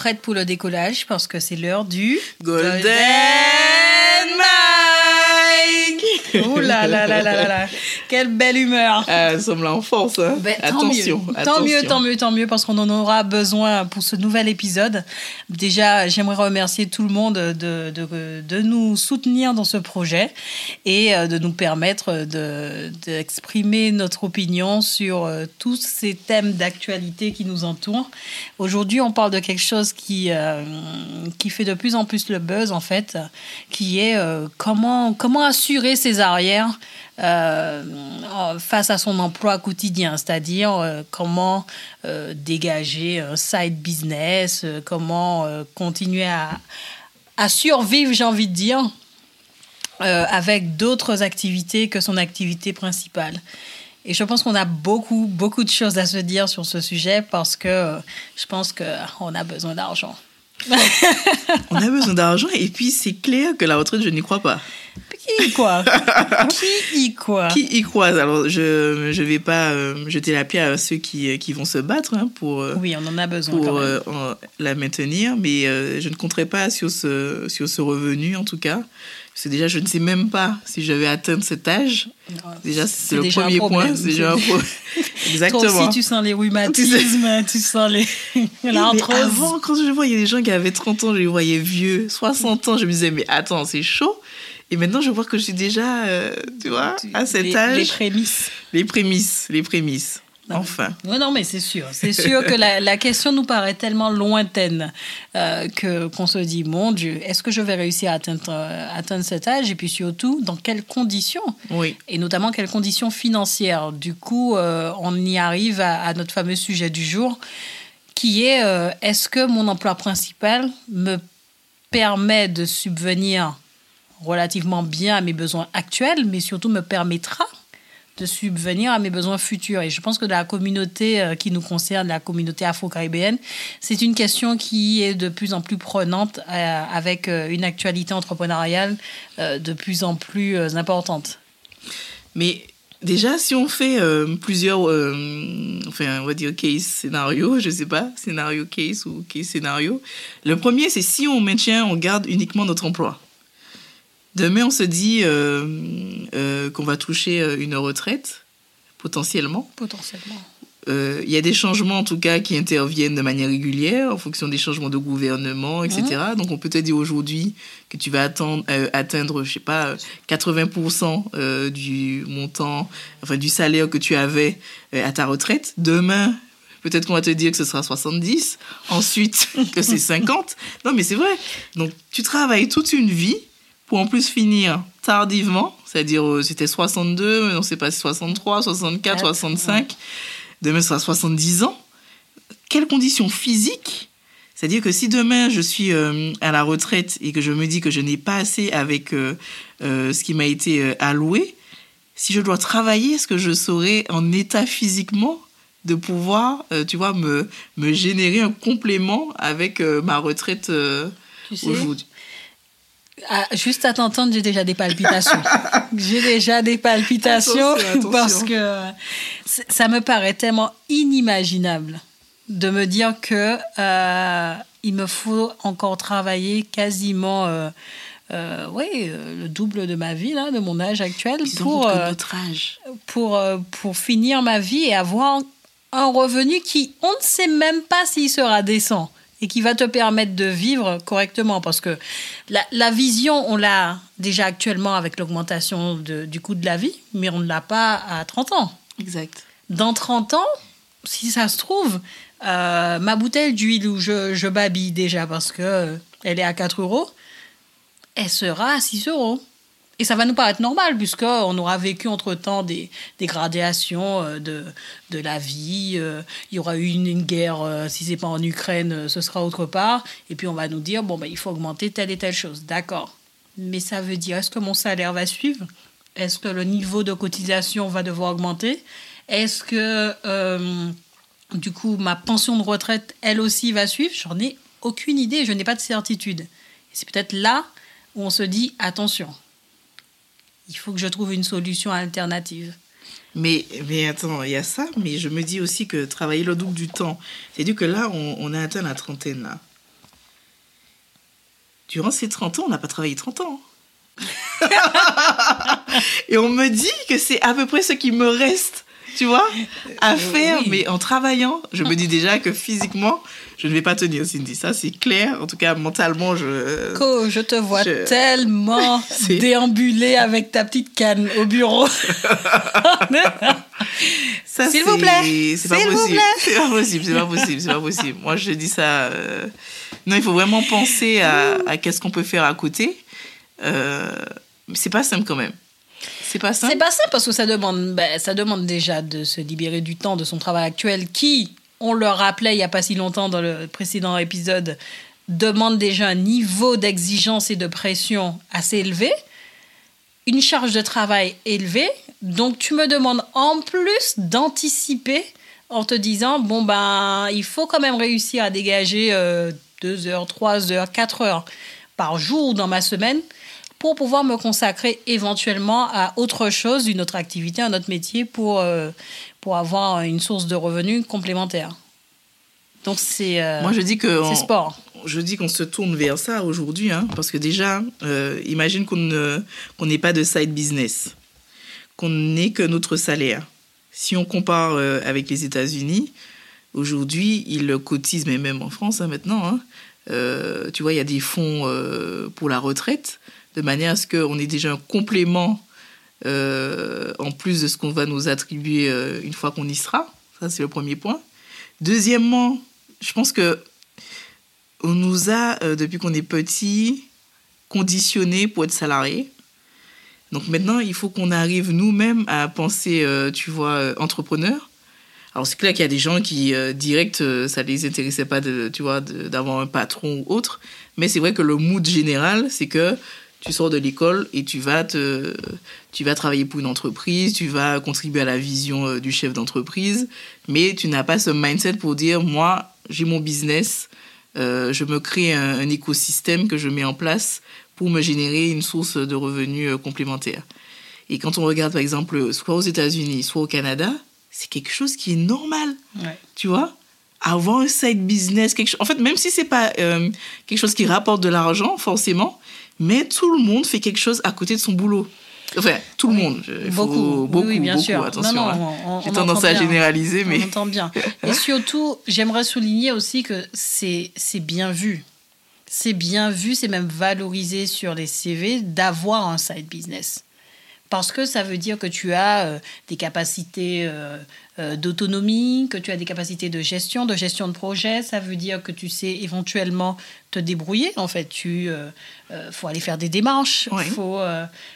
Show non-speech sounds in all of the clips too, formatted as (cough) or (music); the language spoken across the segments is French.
Prêtes pour le décollage parce que c'est l'heure du Golden Mike. Oh là là là là là là Quelle belle humeur Ah, nous sommes là en force. Hein. Ben, attention, tant mieux. attention. Tant mieux, tant mieux, tant mieux, parce qu'on en aura besoin pour ce nouvel épisode. Déjà, j'aimerais remercier tout le monde de, de, de nous soutenir dans ce projet et euh, de nous permettre de- d'exprimer notre opinion sur euh, tous ces thèmes d'actualité qui nous entourent. Aujourd'hui, on parle de quelque chose qui, euh, qui fait de plus en plus le buzz, en fait, qui est euh, comment, comment assurer ses arrières euh, face à son emploi quotidien, c'est-à-dire euh, comment euh, dégager un side business, comment continuer à, à survivre, j'ai envie de dire, avec d'autres activités que son activité principale. Et je pense qu'on a beaucoup, beaucoup de choses à se dire sur ce sujet parce que je pense qu'on a besoin d'argent. (laughs) On a besoin d'argent et puis c'est clair que la retraite, je n'y crois pas. Qui y croit? (laughs) Qui y croit? Qui y croit? Alors, je ne vais pas euh, jeter la pierre à ceux qui, qui vont se battre hein, pour, euh, Oui, on en a besoin pour quand même. euh, en- la maintenir, mais euh, je ne compterai pas sur ce, sur ce revenu en tout cas. Parce que déjà, je ne sais même pas si je vais atteindre cet âge. Déjà, c'est le déjà premier point. C'est déjà un problème. (laughs) (laughs) Toi Exactement. aussi, tu sens les rhumatismes, (laughs) tu sens les Mais l'arthrose. avant, quand je voyais des gens qui avaient 30 ans, je les voyais vieux, 60 ans, je me disais, mais attends, c'est chaud. Et maintenant, je vois que je suis déjà, euh, tu vois, à cet les, âge. Les prémices. Les prémices, les prémices. Enfin. Non, non, mais c'est sûr. C'est sûr que la, la question nous paraît tellement lointaine euh, que qu'on se dit, mon Dieu, est-ce que je vais réussir à atteindre, euh, atteindre cet âge? Et puis surtout, dans quelles conditions? Oui. Et notamment, quelles conditions financières? Du coup, euh, on y arrive à, à notre fameux sujet du jour, qui est, euh, est-ce que mon emploi principal me permet de subvenir relativement bien à mes besoins actuels, mais surtout me permettra de subvenir à mes besoins futurs. Et je pense que la communauté euh, qui nous concerne, la communauté afro-caribéenne, c'est une question qui est de plus en plus prenante euh, avec euh, une actualité entrepreneuriale de plus en plus importante. Mais déjà, si on fait euh, plusieurs, euh, enfin, on va dire case scénario, je sais pas, scénario case ou case scénario. Le premier, c'est si on maintient, on garde uniquement notre emploi. Demain, on se dit euh, euh, qu'on va toucher euh, une retraite, potentiellement. Potentiellement. Il y a des changements, en tout cas, qui interviennent de manière régulière en fonction des changements de gouvernement, etc. Donc, on peut te dire aujourd'hui que tu vas attendre, atteindre, je sais pas, euh, 80% euh, du montant, enfin, du salaire que tu avais à ta retraite. Demain, peut-être qu'on va te dire que ce sera 70, ensuite (laughs) que c'est 50. Non, mais c'est vrai. Donc, tu travailles toute une vie pour en plus finir tardivement, c'est-à-dire euh, c'était 62, mais on sait pas si 63, 64, Ouais. 65. Demain, ce sera 70 ans. Quelles conditions physiques? C'est-à-dire que si demain, je suis euh, à la retraite et que je me dis que je n'ai pas assez avec euh, euh, ce qui m'a été alloué, si je dois travailler, est-ce que je serai en état physiquement de pouvoir, tu vois, me, me générer un complément avec ma retraite Tu sais, aujourd'hui? Ah, juste à t'entendre, j'ai déjà des palpitations. (laughs) j'ai déjà des palpitations Attention, attention. parce que ça me paraît tellement inimaginable de me dire que euh, il me faut encore travailler quasiment euh, euh, oui, le double de ma vie, là, de mon âge actuel, pour, notre âge. pour, pour finir ma vie et avoir un revenu qui, on ne sait même pas s'il sera décent et qui va te permettre de vivre correctement. Parce que la, la vision, on l'a déjà actuellement avec l'augmentation du coût de la vie, mais on ne l'a pas à 30 ans. Exact. Dans 30 ans, si ça se trouve, euh, ma bouteille d'huile où je, je babille déjà parce que euh, elle est à 4 euros, elle sera à 6 euros. Et ça va nous paraître normal, puisqu'on aura vécu entre-temps des, des gradations euh, de, de la vie. euh, Il y aura eu une, guerre, euh, si c'est pas en Ukraine, ce sera autre part. Et puis on va nous dire, bon, ben, il faut augmenter telle et telle chose. D'accord. Mais ça veut dire, est-ce que mon salaire va suivre? Est-ce que le niveau de cotisation va devoir augmenter? Est-ce que, du coup, ma pension de retraite, elle aussi, va suivre? J'en ai aucune idée, je n'ai pas de certitude. C'est peut-être là où on se dit, attention, il faut que je trouve une solution alternative. Mais, mais attends, il y a ça, mais je me dis aussi que travailler le double du temps, c'est-à-dire que là, on, on a atteint la trentaine, là. Durant ces 30 ans, on n'a pas travaillé 30 ans. (laughs) Et on me dit que c'est à peu près ce qui me reste, tu vois, à Euh, faire, oui. mais en travaillant. Je me dis déjà que physiquement, je ne vais pas tenir, Cindy. Ça, c'est clair. En tout cas, mentalement, je... Co, je te vois Je- tellement (laughs) déambuler avec ta petite canne au bureau. (laughs) Ça, S'il vous plaît. C'est pas possible. C'est pas possible. C'est pas possible. C'est pas possible. Moi, je dis ça. euh, Non, il faut vraiment penser à, à qu'est-ce qu'on peut faire à côté. Euh... C'est pas simple quand même. C'est pas simple. C'est pas ça parce que ça demande, ben, ça demande déjà de se libérer du temps de son travail actuel qui, on le rappelait il n'y a pas si longtemps dans le précédent épisode, demande déjà un niveau d'exigence et de pression assez élevé, une charge de travail élevée. Donc tu me demandes en plus d'anticiper en te disant, bon ben, il faut quand même réussir à dégager euh, deux heures, trois heures, quatre heures par jour dans ma semaine pour pouvoir me consacrer éventuellement à autre chose, une autre activité, un autre métier pour, euh, pour avoir une source de revenus complémentaire. Donc c'est euh, Moi, je dis que c'est on- sport. je dis qu'on se tourne vers ça aujourd'hui, hein, parce que déjà, euh, imagine qu'on n'ait pas de side business, qu'on n'ait que notre salaire. Si on compare euh, avec les États-Unis, aujourd'hui, ils cotisent, mais même en France hein, maintenant, hein, euh, tu vois, il y a des fonds pour la retraite, de manière à ce qu'on ait déjà un complément euh, en plus de ce qu'on va nous attribuer euh, une fois qu'on y sera. Ça, c'est le premier point. Deuxièmement, je pense que on nous a, euh, depuis qu'on est petit, conditionnés pour être salariés. Donc maintenant, il faut qu'on arrive nous-mêmes à penser, tu vois, entrepreneur. Alors c'est clair qu'il y a des gens qui, direct, ça les intéressait pas, de, tu vois, d'avoir un patron ou autre. Mais c'est vrai que le mood général, c'est que tu sors de l'école et tu vas, te, tu vas travailler pour une entreprise, tu vas contribuer à la vision euh, du chef d'entreprise, mais tu n'as pas ce mindset pour dire, moi, j'ai mon business, euh, je me crée un, un écosystème que je mets en place pour me générer une source de revenus euh, complémentaire. Et quand on regarde, par exemple, soit aux États-Unis, soit au Canada, c'est quelque chose qui est normal, Ouais. tu vois? Avoir un side business, quelque chose. En fait, même si c'est pas euh, quelque chose qui rapporte de l'argent, forcément, mais tout le monde fait quelque chose à côté de son boulot. Enfin, tout le monde. je- il faut- Beaucoup, beaucoup, oui, bien beaucoup, sûr. Attention, hein. J'ai tendance à bien. généraliser, mais On entend bien. Et surtout, j'aimerais souligner aussi que c'est c'est bien vu. C'est bien vu, c'est même valorisé sur les CV d'avoir un side business. Parce que ça veut dire que tu as euh, des capacités euh, euh, d'autonomie, que tu as des capacités de gestion, de gestion de projet. Ça veut dire que tu sais éventuellement te débrouiller. En fait, tu faut aller faire des démarches, Oui. faut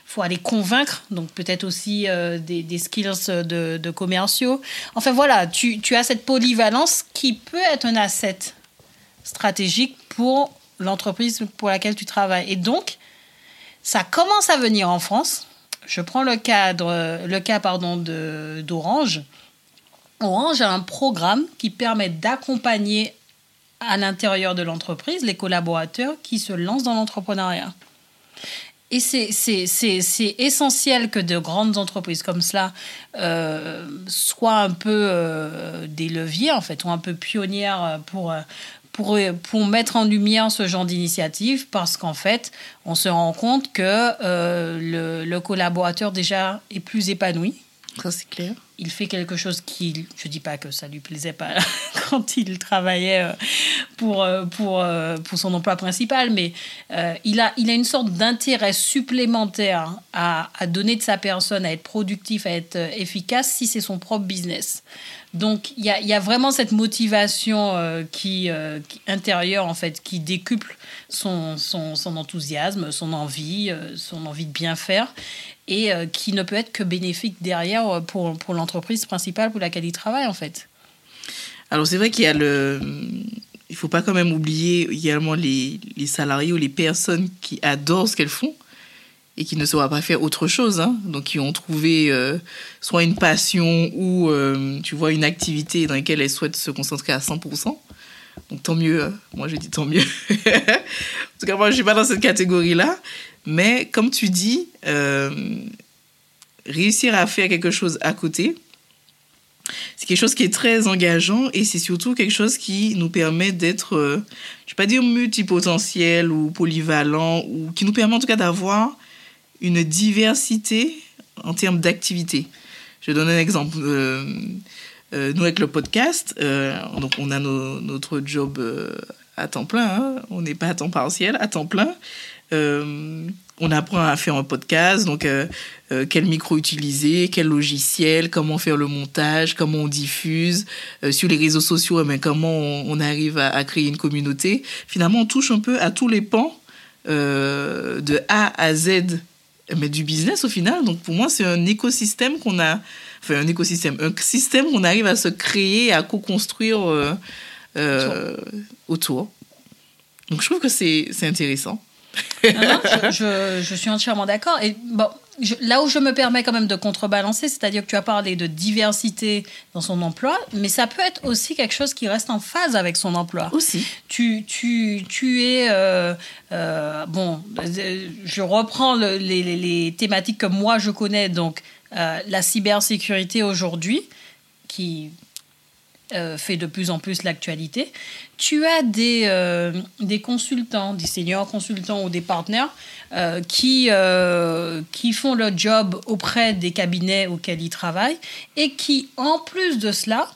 faut aller convaincre. Donc peut-être aussi des, des skills de, de commerciaux. Enfin voilà, tu, tu as cette polyvalence qui peut être un asset stratégique pour l'entreprise pour laquelle tu travailles. Et donc, ça commence à venir en France. Je prends le cadre, le cas pardon de d'Orange. Orange a un programme qui permet d'accompagner à l'intérieur de l'entreprise les collaborateurs qui se lancent dans l'entrepreneuriat. Et c'est- essentiel que de grandes entreprises comme cela euh, soient un peu euh, des leviers, en fait, ou un peu pionnières pour, euh, pour, pour mettre en lumière ce genre d'initiative, parce qu'en fait, on se rend compte que euh, le, le collaborateur déjà est plus épanoui. C'est clair. Il fait quelque chose qui, je dis pas que ça lui plaisait pas (laughs) quand il travaillait euh, pour, euh, pour, euh, pour son emploi principal, mais il, a, il a une sorte d'intérêt supplémentaire à, à, donner de sa personne, à être productif, à être efficace si c'est son propre business. Donc il y a, y a, vraiment cette motivation qui, qui, intérieure en fait qui décuple son, son, son enthousiasme, son envie, son envie de bien faire et euh, qui ne peut être que bénéfique derrière euh, pour, pour l'entreprise principale pour laquelle il travaille en fait. Alors c'est vrai qu'il y a le... Il faut pas quand même oublier également les, les salariés ou les personnes qui adorent ce qu'elles font et qui ne sauraient pas faire autre chose. Hein. Donc, qui ont trouvé euh, soit une passion ou, tu vois, une activité dans laquelle elles souhaitent se concentrer à 100%. Donc, tant mieux. Moi, je dis tant mieux. (laughs) en tout cas, moi, je ne suis pas dans cette catégorie-là. Mais comme tu dis, euh, réussir à faire quelque chose à côté, c'est quelque chose qui est très engageant et c'est surtout quelque chose qui nous permet d'être, euh, je ne vais pas dire multipotentiel ou polyvalent, ou qui nous permet en tout cas d'avoir une diversité en termes d'activité. Je donne un exemple. Euh, nous, avec le podcast, donc on a notre job à temps plein, hein. on n'est pas à temps partiel, à temps plein. Euh, on apprend à faire un podcast, donc euh, euh, quel micro utiliser, quel logiciel, comment faire le montage, comment on diffuse sur les réseaux sociaux, mais comment on, arrive à, créer une communauté. Finalement, on touche un peu à tous les pans de A à Z, mais du business au final. Donc pour moi, c'est un écosystème qu'on a, enfin un écosystème, un système qu'on arrive à se créer, à co-construire autour. Donc je trouve que c'est intéressant je, suis entièrement d'accord. Et bon, là où je me permets quand même de contrebalancer, c'est-à-dire que tu as parlé de diversité dans son emploi, mais ça peut être aussi quelque chose qui reste en phase avec son emploi. Aussi. Tu, tu, tu es. Euh, euh, bon, je reprends les, les, thématiques que moi je connais, donc euh, la cybersécurité aujourd'hui, qui euh, fait de plus en plus l'actualité. Tu as des, euh, des consultants, des seniors consultants ou des partenaires euh, qui, qui font le job auprès des cabinets auxquels ils travaillent et qui, en plus de cela,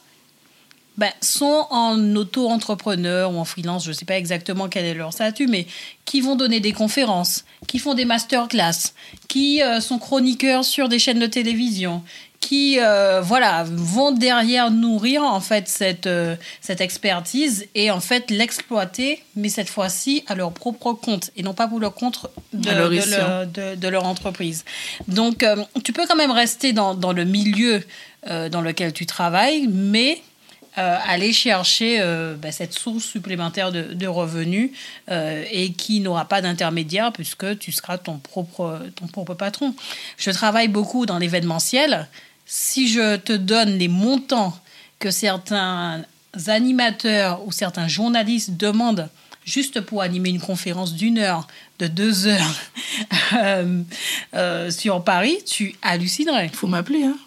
ben, sont en auto-entrepreneur ou en freelance, je ne sais pas exactement quel est leur statut, mais qui vont donner des conférences, qui font des masterclass, qui sont chroniqueurs sur des chaînes de télévision, qui euh, voilà vont derrière nourrir en fait cette euh, cette expertise et en fait l'exploiter mais cette fois-ci à leur propre compte et non pas pour le compte de, leur, de, leur, entreprise donc euh, tu peux quand même rester dans, dans le milieu dans lequel tu travailles mais aller chercher bah, cette source supplémentaire de, de revenus et qui n'aura pas d'intermédiaire puisque tu seras ton propre, ton propre patron. Je travaille beaucoup dans l'événementiel si je te donne les montants que certains animateurs ou certains journalistes demandent juste pour animer une conférence d'une heure, de deux heures (laughs) euh, euh, sur Paris, tu hallucinerais. Il faut m'appeler, hein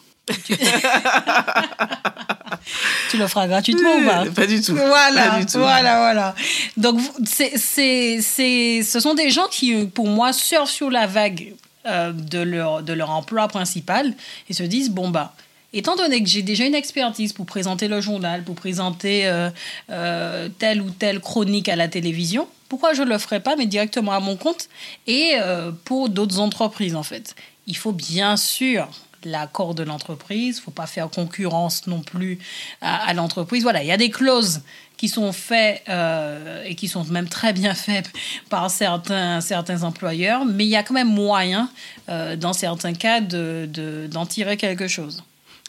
tu... (laughs) le feras gratuitement ou pas? Pas du tout. Voilà, voilà, voilà. Donc, c'est, c'est, ce sont des gens qui, pour moi, surfent sur la vague euh, de, leur, de leur emploi principal et se disent, bon, bah, étant donné que j'ai déjà une expertise pour présenter le journal, pour présenter euh, euh, telle ou telle chronique à la télévision, pourquoi je ne le ferais pas, mais directement à mon compte et pour d'autres entreprises, en fait Il faut bien sûr l'accord de l'entreprise, il ne faut pas faire concurrence non plus à, à l'entreprise. Voilà, il y a des clauses qui sont faits euh, et qui sont même très bien faits par certains, certains employeurs, mais il y a quand même moyen, euh, dans certains cas, d'en de, d'en tirer quelque chose.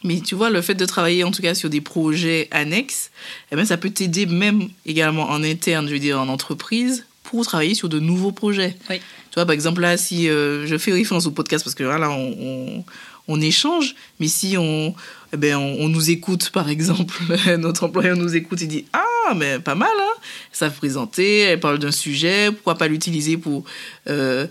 Mais tu vois, le fait de travailler en tout cas sur des projets annexes, eh bien, ça peut t'aider même également en interne, je veux dire en entreprise, pour travailler sur de nouveaux projets. Oui. Tu vois, par exemple, là, si euh, je fais référence au podcast, parce que là, on, on, on échange, mais si on, eh ben, on, nous écoute, par exemple, (laughs) notre employeur nous écoute et dit Ah, mais pas mal, hein. Ça présenter, elle parle d'un sujet, pourquoi pas l'utiliser pour euh,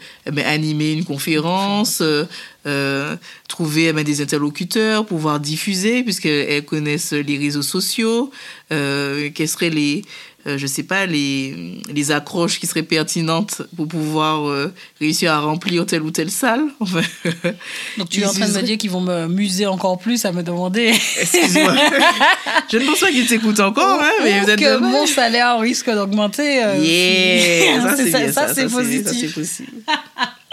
animer une conférence, euh, euh, trouver eh ben, des interlocuteurs, pouvoir diffuser, puisqu'elles connaissent les réseaux sociaux, quels seraient les, euh, je sais pas, les, les accroches qui seraient pertinentes pour pouvoir euh, réussir à remplir telle ou telle salle. (laughs) Enfin, Donc tu es en train de me dire qu'ils vont me muser encore plus à me demander Excuse-moi. (laughs) je ne pense pas qu'ils t'écoutent encore, hein, mais Ou peut-être que mon salaire risque d'augmenter. euh, Yeah, ça si- (laughs) c'est ça, positif.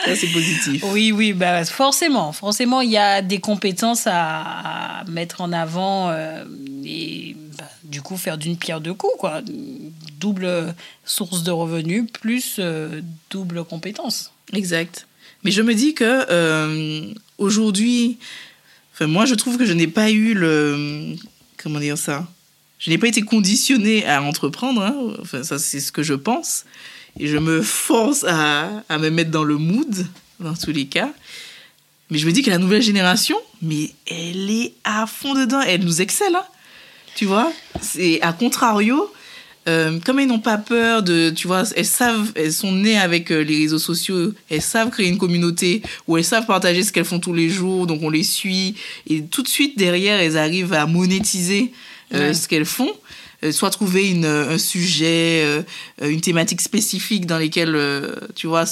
Ça c'est positif. Oui, oui, bah, forcément. Forcément, il y a des compétences à, à mettre en avant euh, et bah, du coup faire d'une pierre deux coups. Quoi. Double source de revenus plus euh, double compétence. Exact. Mais je me dis que euh, aujourd'hui, moi je trouve que je n'ai pas eu le comment dire ça? Je n'ai pas été conditionnée à entreprendre. hein. Ça c'est ce que je pense. Et je me force à, à me mettre dans le mood dans tous les cas. Mais je me dis que la nouvelle génération, mais elle est à fond dedans. Elle nous excelle. hein. Tu vois C'est à contrario. euh, comme elles n'ont pas peur de, tu vois, elles savent, elles sont nées avec euh, les réseaux sociaux, elles savent créer une communauté où elles savent partager ce qu'elles font tous les jours, donc on les suit et tout de suite derrière elles arrivent à monétiser euh, Ouais. ce qu'elles font, soit trouver une, un sujet, une thématique spécifique dans lesquelles, tu vois,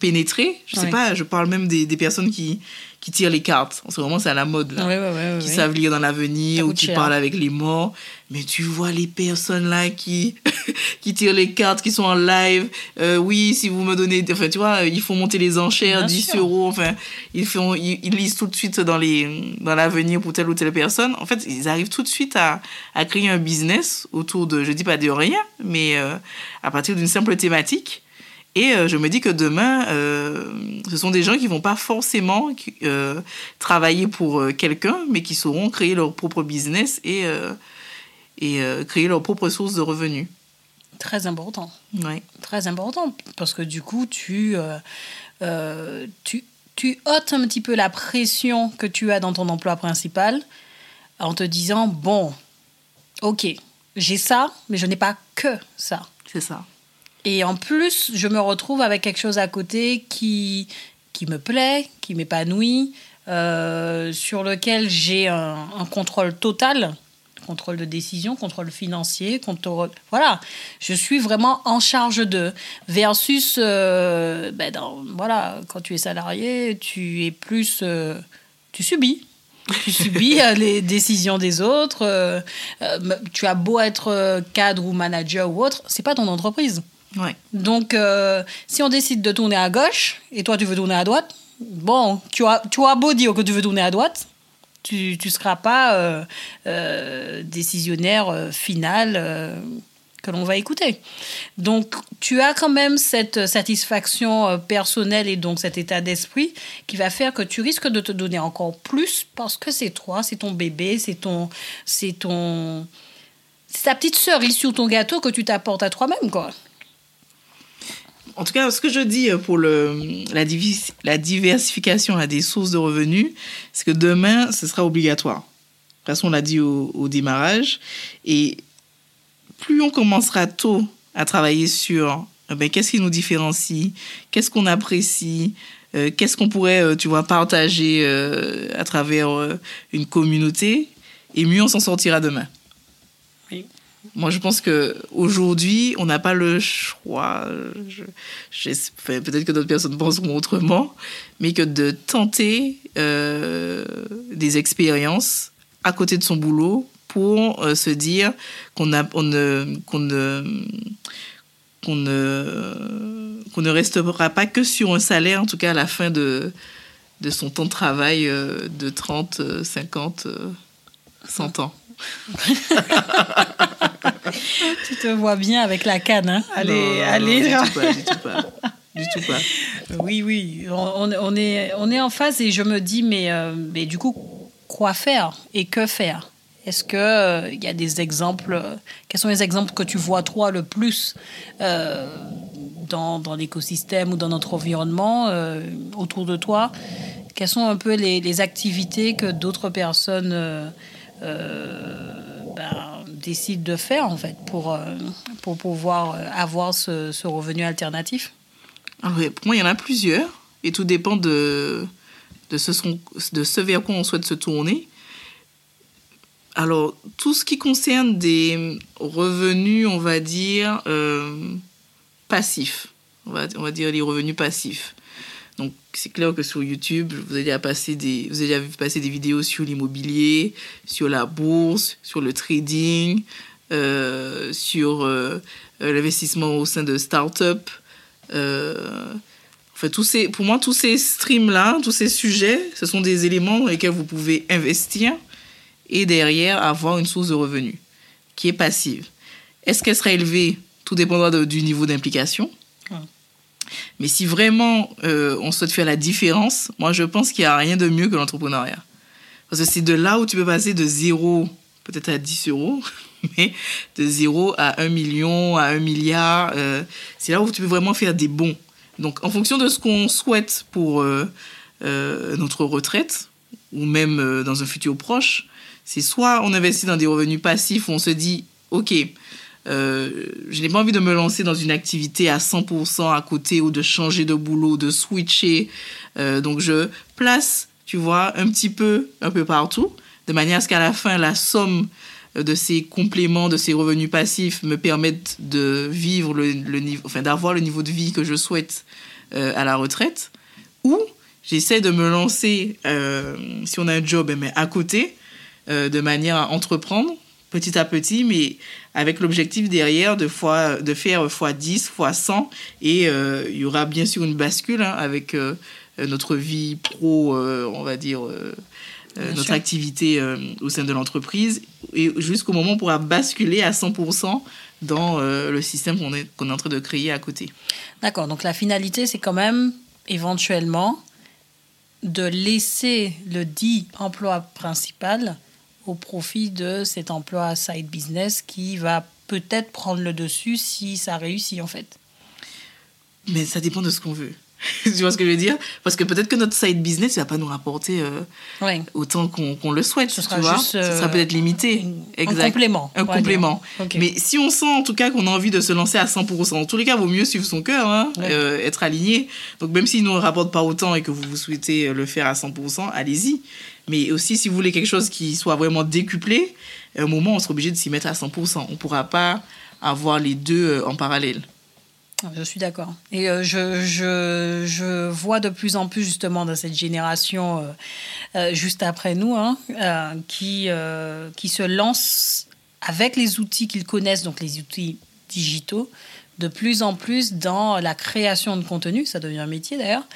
pénétrer. Je sais Ouais. pas, je parle même des, des personnes qui, qui tirent les cartes. En ce moment, c'est à la mode là Ouais, ouais, ouais, qui savent lire dans l'avenir ou qui parlent avec les morts. Mais tu vois les personnes là qui, (laughs) qui tirent les cartes, qui sont en live. Euh, oui, si vous me donnez. Enfin, tu vois, ils font monter les enchères, Bien 10 sûr. euros. Enfin, ils, font, ils, ils lisent tout de suite dans les dans l'avenir pour telle ou telle personne. En fait, ils arrivent tout de suite à, à créer un business autour de, je dis pas de rien, mais euh, à partir d'une simple thématique. Et euh, je me dis que demain, euh, ce sont des gens qui vont pas forcément euh, travailler pour quelqu'un, mais qui sauront créer leur propre business et, et créer leur propre source de revenus. Très important. Ouais. Très important. Parce que du coup, tu, tu, tu ôtes un petit peu la pression que tu as dans ton emploi principal en te disant, bon, ok, j'ai ça, mais je n'ai pas que ça. C'est ça. Et en plus, je me retrouve avec quelque chose à côté qui, qui me plaît, qui m'épanouit, euh, sur lequel j'ai un, un contrôle total, contrôle de décision, contrôle financier, contrôle... Voilà, je suis vraiment en charge de... Versus, euh, ben dans- voilà, quand tu es salarié, tu es plus... euh, tu subis. Tu subis (laughs) les décisions des autres. tu as beau être cadre ou manager ou autre, c'est pas ton entreprise. Donc, euh, si on décide de tourner à gauche et toi tu veux tourner à droite, bon, tu as, tu as beau dire que tu veux tourner à droite, tu ne seras pas euh, euh, décisionnaire final que l'on va écouter. Donc, tu as quand même cette satisfaction personnelle et donc cet état d'esprit qui va faire que tu risques de te donner encore plus parce que c'est toi, c'est ton bébé, c'est ton, c'est ton, c'est ta petite cerise sur ton gâteau que tu t'apportes à toi-même, quoi. En tout cas, ce que je dis pour le, la, la diversification des sources de revenus, c'est que demain, ce sera obligatoire. De toute façon, on l'a dit au, démarrage. Et plus on commencera tôt à travailler sur eh ben, qu'est-ce qui nous différencie, qu'est-ce qu'on apprécie, euh, qu'est-ce qu'on pourrait, euh, tu vois, partager euh, à travers euh, une communauté, et mieux on s'en sortira demain. Moi, je pense que aujourd'hui, on n'a pas le choix. Peut-être que d'autres personnes penseront autrement, mais que de tenter euh, des expériences à côté de son boulot pour euh, se dire qu'on ne, restera pas que sur un salaire, en tout cas à la fin de, son temps de travail euh, de 30, euh, 50, euh, 100 ans. Tu te vois bien avec la canne, hein Allez, Non, non, allez. non, du tout pas, du tout pas. Du tout pas. Oui, oui, on, on est, on est en phase et je me dis, mais, euh, mais du coup, quoi faire et que faire? Est-ce qu'il il y a des exemples euh, Quels sont les exemples que tu vois, toi, le plus euh, dans, dans l'écosystème ou dans notre environnement euh, autour de toi? Quelles sont un peu les, les activités que d'autres personnes euh, euh, ben, décident de faire, en fait, pour, euh, pour pouvoir euh, avoir ce, revenu alternatif Ah pour moi, il y en a plusieurs. Et tout dépend de, de, ce, de vers quoi on souhaite se tourner. alors, tout ce qui concerne des revenus, on va dire, euh, passifs, on va, on va dire les revenus passifs. Donc, c'est clair que sur YouTube, vous allez, passer des, vous allez passer des vidéos sur l'immobilier, sur la bourse, sur le trading, euh, sur euh, l'investissement au sein de start-up. enfin, tous ces, pour moi, tous ces streams-là, tous ces sujets, ce sont des éléments dans lesquels vous pouvez investir et derrière avoir une source de revenus qui est passive. Est-ce qu'elle sera élevée? Tout dépendra du niveau d'implication. Mais si vraiment euh, on souhaite faire la différence, moi je pense qu'il n'y a rien de mieux que l'entrepreneuriat. Parce que c'est de là où tu peux passer de zéro, peut-être à 10 euros, (laughs) mais de zéro à 1 million, à 1 milliard. Euh, c'est là où tu peux vraiment faire des bons. Donc en fonction de ce qu'on souhaite pour euh, notre retraite, ou même dans un futur proche, c'est soit on investit dans des revenus passifs où on se dit, OK, je n'ai pas envie de me lancer dans une activité à 100% à côté ou de changer de boulot, de switcher. Euh, donc je place, tu vois, un petit peu, un peu partout, de manière à ce qu'à la fin, la somme de ces compléments, de ces revenus passifs me permette de vivre le, niveau, enfin d'avoir le niveau de vie que je souhaite euh, à la retraite. Ou j'essaie de me lancer, si on a un job, mais à côté, euh, de manière à entreprendre petit à petit, mais avec l'objectif derrière de, fois, de faire x10, x100. Et euh, il y aura bien sûr une bascule hein, avec euh, notre vie pro, on va dire, notre activité au sein de l'entreprise. Et jusqu'au moment où on pourra basculer à 100% dans le système qu'on est, qu'on est en train de créer à côté. D'accord, donc la finalité, c'est quand même éventuellement de laisser le dit emploi principal au profit de cet emploi side business qui va peut-être prendre le dessus si ça réussit en fait. Mais ça dépend de ce qu'on veut. (laughs) tu vois ce que je veux dire? Parce que peut-être que notre side business ne va pas nous rapporter euh, autant qu'on le souhaite. Ce sera, juste, ça sera peut-être limité. Un complément. Un complément. Mais si on sent en tout cas qu'on a envie de se lancer à 100%, en tous les cas, il vaut mieux suivre son cœur, hein, euh, être aligné. Donc même s'il ne nous rapporte pas autant et que vous, vous souhaitez le faire à 100%, allez-y. Mais aussi, si vous voulez quelque chose qui soit vraiment décuplé, à un moment, on sera obligé de s'y mettre à 100%. On ne pourra pas avoir les deux euh, en parallèle. Je suis d'accord. Et euh, je, je, je, vois de plus en plus justement dans cette génération euh, juste après nous hein, qui, qui se lance avec les outils qu'ils connaissent, donc les outils digitaux, de plus en plus dans la création de contenu, ça devient un métier d'ailleurs,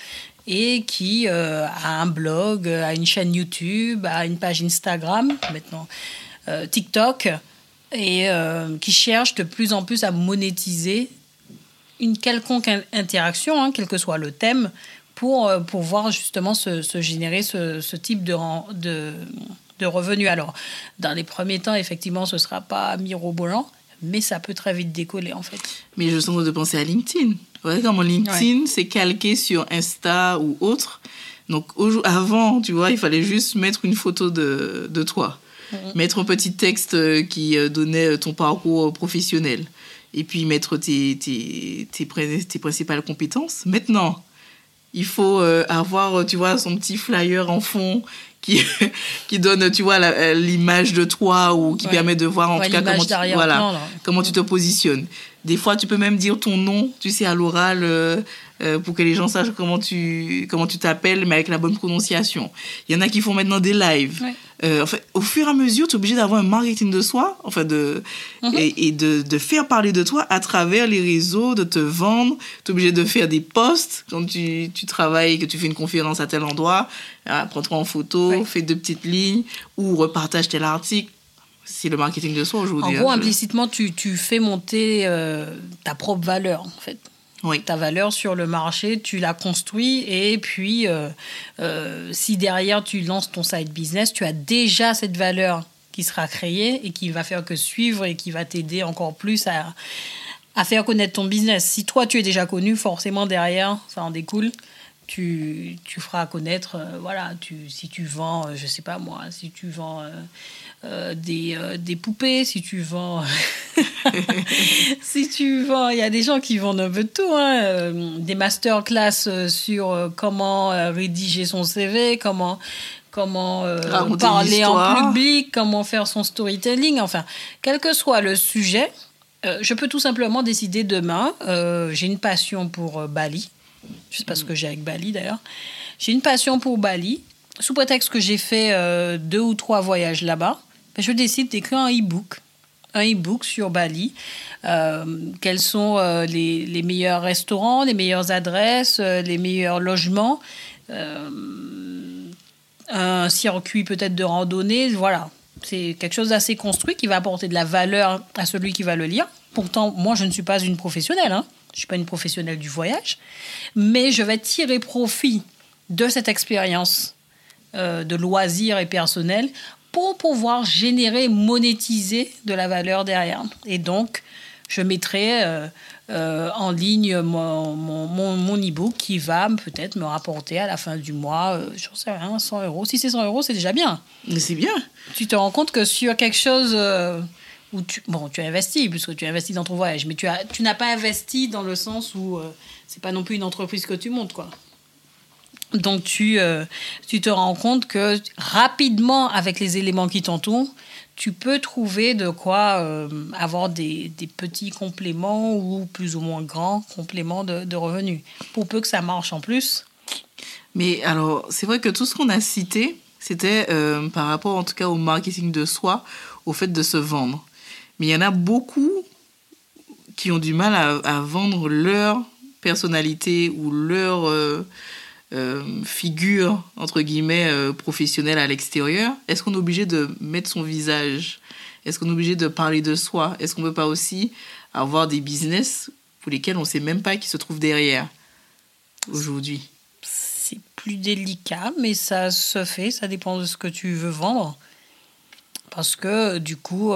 et qui euh, a un blog, a une chaîne YouTube, a une page Instagram, maintenant euh, TikTok, et euh, qui cherche de plus en plus à monétiser une quelconque interaction, hein, quel que soit le thème, pour pouvoir justement se, générer ce, type de, de, de revenus. Alors, dans les premiers temps, effectivement, ce ne sera pas mirobolant, mais ça peut très vite décoller en fait. Mais je sens de penser à LinkedIn. Ouais, comme LinkedIn, c'est calqué sur Insta ou autre. Donc avant, tu vois, il fallait juste mettre une photo de, de toi, mm-hmm. mettre un petit texte euh, qui euh, donnait ton parcours professionnel, et puis mettre tes, tes, tes, tes principales compétences. Maintenant, il faut euh, avoir, tu vois, son petit flyer en fond qui, (laughs) qui donne, tu vois, l'image de toi ou qui permet de voir en tout cas comment tu, voilà, comment tu te positionnes. Des fois, tu peux même dire ton nom, tu sais, à l'oral, euh, euh, pour que les gens sachent comment tu comment tu t'appelles, mais avec la bonne prononciation. Il y en a qui font maintenant des lives. Euh, en fait, au fur et à mesure, tu es obligé d'avoir un marketing de soi, enfin de, mhm. et, de, de, faire parler de toi à travers les réseaux, de te vendre. Tu es obligé de faire des posts quand tu, tu travailles, que tu fais une conférence à tel endroit. Ah, prends-toi en photo, fais deux petites lignes ou repartage tel article c'est le marketing de soi aujourd'hui. En gros, hein, implicitement, tu, tu, fais monter euh, ta propre valeur, en fait. Oui. Ta valeur sur le marché, tu la construis et puis euh, euh, si derrière tu lances ton side business, tu as déjà cette valeur qui sera créée et qui va faire que suivre et qui va t'aider encore plus à, à faire connaître ton business. Si toi tu es déjà connu, forcément derrière, ça en découle tu, tu feras connaître, voilà, tu, si tu vends, je sais pas moi, si tu vends euh, des, euh, des, poupées, si tu vends. (laughs) (laughs) si tu vends, il y a des gens qui vendent un peu de tout. Hein. Euh, des masterclass sur comment rédiger son CV, comment, comment euh, parler en public, comment faire son storytelling, enfin, quel que soit le sujet, euh, je peux tout simplement décider demain, euh, j'ai une passion pour euh, Bali, je sais pas ce que j'ai avec Bali d'ailleurs, j'ai une passion pour Bali, sous prétexte que j'ai fait euh, deux ou trois voyages là-bas, je décide d'écrire un e-book. Un e-book sur Bali. Euh, quels sont euh, les, les meilleurs restaurants, les meilleures adresses, les meilleurs logements, un circuit peut-être de randonnée. Voilà. C'est quelque chose d'assez construit qui va apporter de la valeur à celui qui va le lire. Pourtant, moi, je ne suis pas une professionnelle. hein. Je ne suis pas une professionnelle du voyage. Mais je vais tirer profit de cette expérience euh, de loisirs et personnel pour pouvoir générer, monétiser de la valeur derrière. Et donc, je mettrai euh, euh, en ligne mon, mon, mon, mon e-book qui va peut-être me rapporter à la fin du mois, euh, je sais rien, 100 euros. Si c'est 100 euros, c'est déjà bien. Mais c'est bien. Tu te rends compte que sur quelque chose où tu, bon, tu as investi, puisque tu as investi dans ton voyage, mais tu, as, tu n'as pas investi dans le sens où euh, c'est pas non plus une entreprise que tu montes, quoi. Donc tu, euh, tu te rends compte que rapidement, avec les éléments qui t'entourent, tu peux trouver de quoi euh, avoir des, des petits compléments ou plus ou moins grands compléments de, de revenus. Pour peu que ça marche en plus. Mais alors, c'est vrai que tout ce qu'on a cité, c'était euh, par rapport en tout cas au marketing de soi, au fait de se vendre. Mais il y en a beaucoup qui ont du mal à, vendre leur personnalité ou leur euh, euh, figure, entre guillemets, euh, professionnelle à l'extérieur. Est-ce qu'on est obligé de mettre son visage? Est-ce qu'on est obligé de parler de soi? Est-ce qu'on ne peut pas aussi avoir des business pour lesquels on ne sait même pas qui se trouve derrière aujourd'hui? C'est plus délicat, mais ça se fait. Ça dépend de ce que tu veux vendre. Parce que du coup,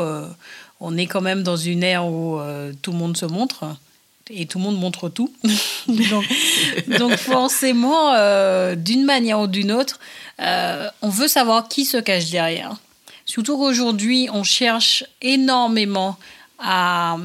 on est quand même dans une ère où euh, tout le monde se montre et tout le monde montre tout. (laughs) donc, forcément, euh, d'une manière ou d'une autre, euh, on veut savoir qui se cache derrière. Surtout qu'aujourd'hui, on cherche énormément à,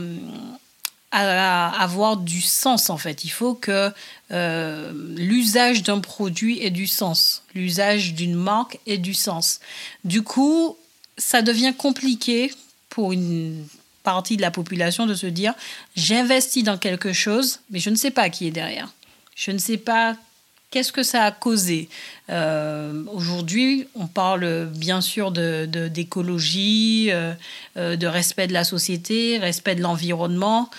avoir du sens en fait. Il faut que l'usage d'un produit ait du sens, l'usage d'une marque ait du sens. Du coup, ça devient compliqué pour une partie de la population de se dire j'investis dans quelque chose, mais je ne sais pas qui est derrière. Je ne sais pas qu'est-ce que ça a causé? Euh, Aujourd'hui, on parle bien sûr de, de- d'écologie, euh, euh, de respect de la société, respect de l'environnement.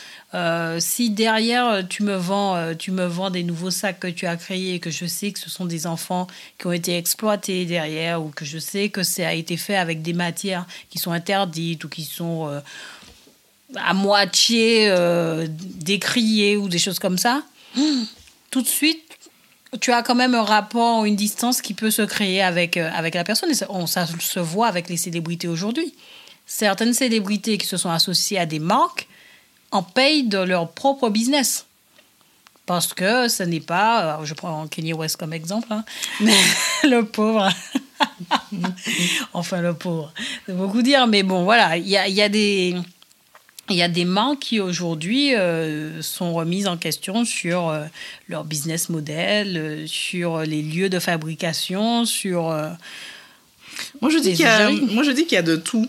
Si derrière tu me vends, tu me vends des nouveaux sacs que tu as créés et que je sais que ce sont des enfants qui ont été exploités derrière ou que je sais que ça a été fait avec des matières qui sont interdites ou qui sont à moitié décriées ou des choses comme ça, tout de suite tu as quand même un rapport, une distance qui peut se créer avec, euh, avec la personne. Et ça, on, ça se voit avec les célébrités aujourd'hui. Certaines célébrités qui se sont associées à des marques en payent de leur propre business. Parce que ce n'est pas, je prends Kanye West comme exemple, hein, mais (laughs) le pauvre. (laughs) enfin, le pauvre. C'est beaucoup dire, mais bon, voilà, il y a, il y a des. Il y a des marques qui aujourd'hui euh, sont remises en question sur euh, leur business model, euh, sur les lieux de fabrication, sur... Moi, je dis qu'il y a, moi, je dis qu'il y a de tout.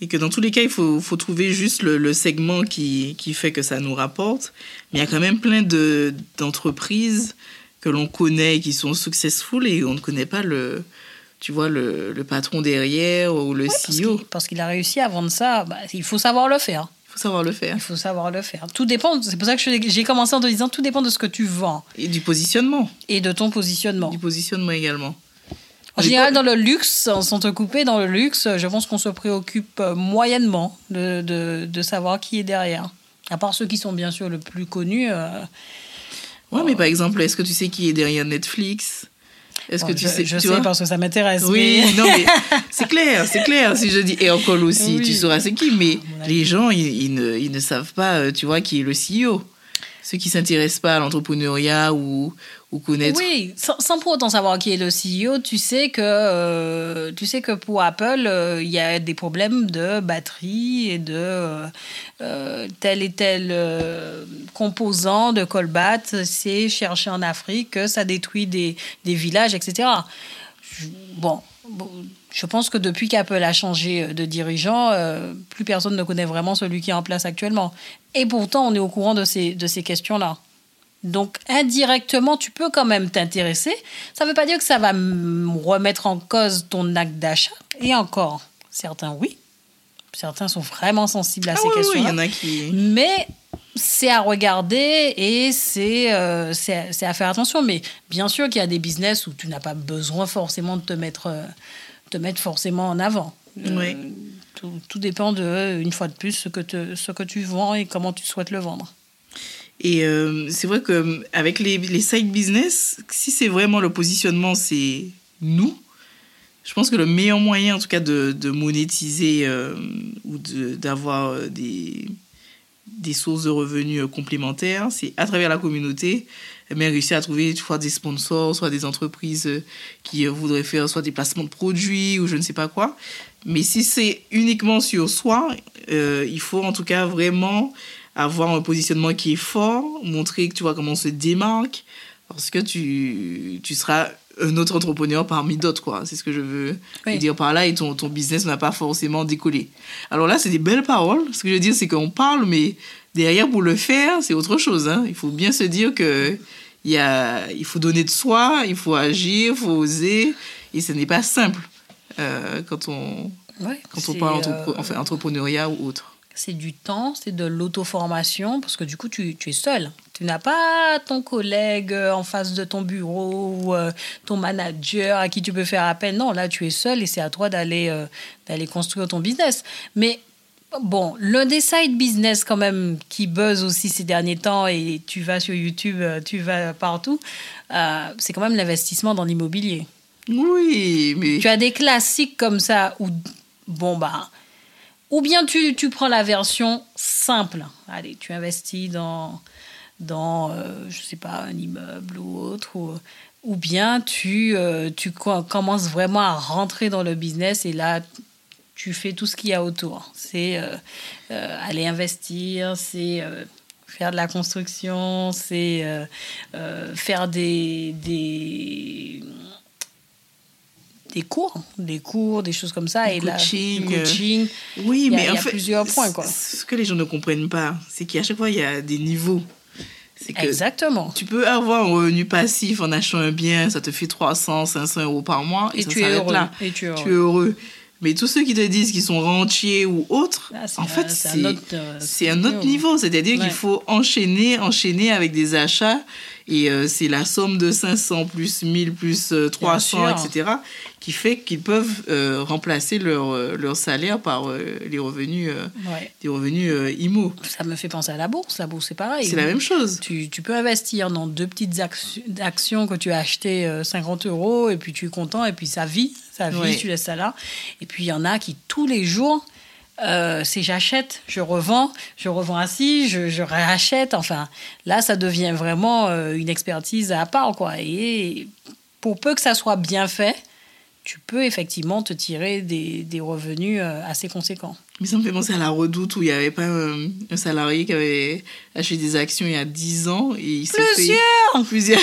Et que dans tous les cas, il faut, faut trouver juste le, le segment qui, qui fait que ça nous rapporte. Mais il y a quand même plein de, d'entreprises que l'on connaît qui sont successful et on ne connaît pas le, tu vois, le, le patron derrière ou le parce CEO. qu'il parce qu'il a réussi à vendre ça, bah, il faut savoir le faire. Il faut savoir le faire. Il faut savoir le faire. Tout dépend, c'est pour ça que j'ai commencé en te disant, tout dépend de ce que tu vends Et du positionnement. et de ton positionnement. Du positionnement également. En général, dans le luxe, sans te couper, dans le luxe, je pense qu'on se préoccupe euh, moyennement de, de, de savoir qui est derrière. À part ceux qui sont bien sûr le plus connus. euh, Ouais, mais par exemple, est-ce que tu sais qui est derrière Netflix? Est-ce bon, que tu je, sais je tu sais parce que ça m'intéresse. Oui, mais- non, mais (laughs) c'est clair, c'est clair. Si je dis Aircall aussi, Oui. tu sauras c'est qui. Mais les gens, ils, ils ne, ils ne savent pas, euh, tu vois, qui est le CEO. Ceux qui s'intéressent pas à l'entrepreneuriat ou, ou connaître. Oui, sans, pour autant savoir qui est le CEO, tu sais que, euh, tu sais que pour Apple, euh, il y a des problèmes de batterie et de euh, euh, tel et tel euh, composant de colbat, c'est cherché en Afrique, que ça détruit des, des villages, etc. bon, je pense que depuis qu'Apple a changé de dirigeant, euh, plus personne ne connaît vraiment celui qui est en place actuellement. Et pourtant, on est au courant de ces, de ces questions-là. Donc, indirectement, tu peux quand même t'intéresser. Ça ne veut pas dire que ça va remettre en cause ton acte d'achat. Et encore, certains, oui. Certains sont vraiment sensibles à Ah ces oui, oui, questions. il y en a qui. Mais c'est à regarder et c'est euh, à faire attention. Mais bien sûr qu'il y a des business où tu n'as pas besoin forcément de te mettre, euh, te mettre forcément en avant. Euh, Oui. tout, tout dépend de, une fois de plus, ce que, te- ce que tu vends et comment tu souhaites le vendre. Et euh, c'est vrai que avec les, les side business, si c'est vraiment le positionnement, c'est nous. Je pense que le meilleur moyen, en tout cas, de, de monétiser euh, ou d'avoir euh, des, des sources de revenus euh, complémentaires, c'est à travers la communauté, mais réussir à trouver soit des sponsors, soit des entreprises euh, qui euh, voudraient faire soit des placements de produits ou je ne sais pas quoi. Mais si c'est uniquement sur soi, euh, il faut en tout cas vraiment avoir un positionnement qui est fort, montrer que tu vois comment on se démarque, parce que tu, tu seras un autre entrepreneur parmi d'autres, quoi. C'est ce que je veux Oui. dire par là, et ton, ton business n'a pas forcément décollé. Alors là, c'est des belles paroles. Ce que je veux dire, c'est qu'on parle, mais derrière, pour le faire, c'est autre chose. Hein. Il faut bien se dire que il, y a, il faut donner de soi, il faut agir, il faut oser, et ce n'est pas simple euh, quand on, Ouais, quand on parle euh, entrepre- enfin, entrepreneuriat ou autre. c'est du temps, c'est de l'auto-formation, parce que du coup, tu, tu es seul. Tu n'as pas ton collègue euh, en face de ton bureau ou euh, ton manager à qui tu peux faire appel. Non, là, tu es seul et c'est à toi d'aller euh, d'aller construire ton business. Mais bon, l'un des side business quand même qui buzz aussi ces derniers temps, et tu vas sur YouTube, euh, tu vas partout, euh, c'est quand même l'investissement dans l'immobilier. Oui, mais... Tu as des classiques comme ça où, bon, bah, ou bien tu, tu prends la version simple. Allez, tu investis dans, dans euh, je sais pas, un immeuble ou autre. Ou, ou bien tu, euh, tu co- commences vraiment à rentrer dans le business et là, tu fais tout ce qu'il y a autour. C'est euh, euh, aller investir, c'est euh, faire de la construction, c'est faire des, des, des cours, des cours, des choses comme ça. Du et là, coaching, du coaching. Oui, a- mais il y en a fait, plusieurs points, quoi. Ce que les gens ne comprennent pas, c'est qu'à chaque fois, il y a des niveaux. Que Exactement. tu peux avoir un revenu passif en achetant un bien, ça te fait 300, 500 euros par mois, et, Et ça tu es heureux. là. Et tu es Tu es heureux. Mais tous ceux qui te disent qu'ils sont rentiers ou autres, Ah, en fait, c'est un autre, euh, un autre niveau. C'est-à-dire Ouais. qu'il faut enchaîner, enchaîner avec des achats. Et euh, c'est la somme de 500 plus 1000 plus euh, 300, sûr. etc., qui fait qu'ils peuvent euh, remplacer leur, euh, leur salaire par euh, les revenus, euh, Ouais. des revenus euh, IMO. Ça me fait penser à la bourse. La bourse, c'est pareil. C'est la même chose. Tu, tu peux investir dans deux petites actions, que tu as achetées euh, 50 euros et puis tu es content et puis ça vit, ça vit, Ouais. tu laisses ça là. Et puis il y en a qui tous les jours, euh, c'est j'achète, je revends, je revends ainsi, je, je réachète. Enfin, là, ça devient vraiment euh, une expertise à part. Quoi. Et pour peu que ça soit bien fait, tu peux effectivement te tirer des, des revenus euh, assez conséquents. Mais ça me fait penser à la redoute où il n'y avait pas un, un salarié qui avait acheté des actions il y a 10 ans et il s'est fait Plusieurs plusieurs.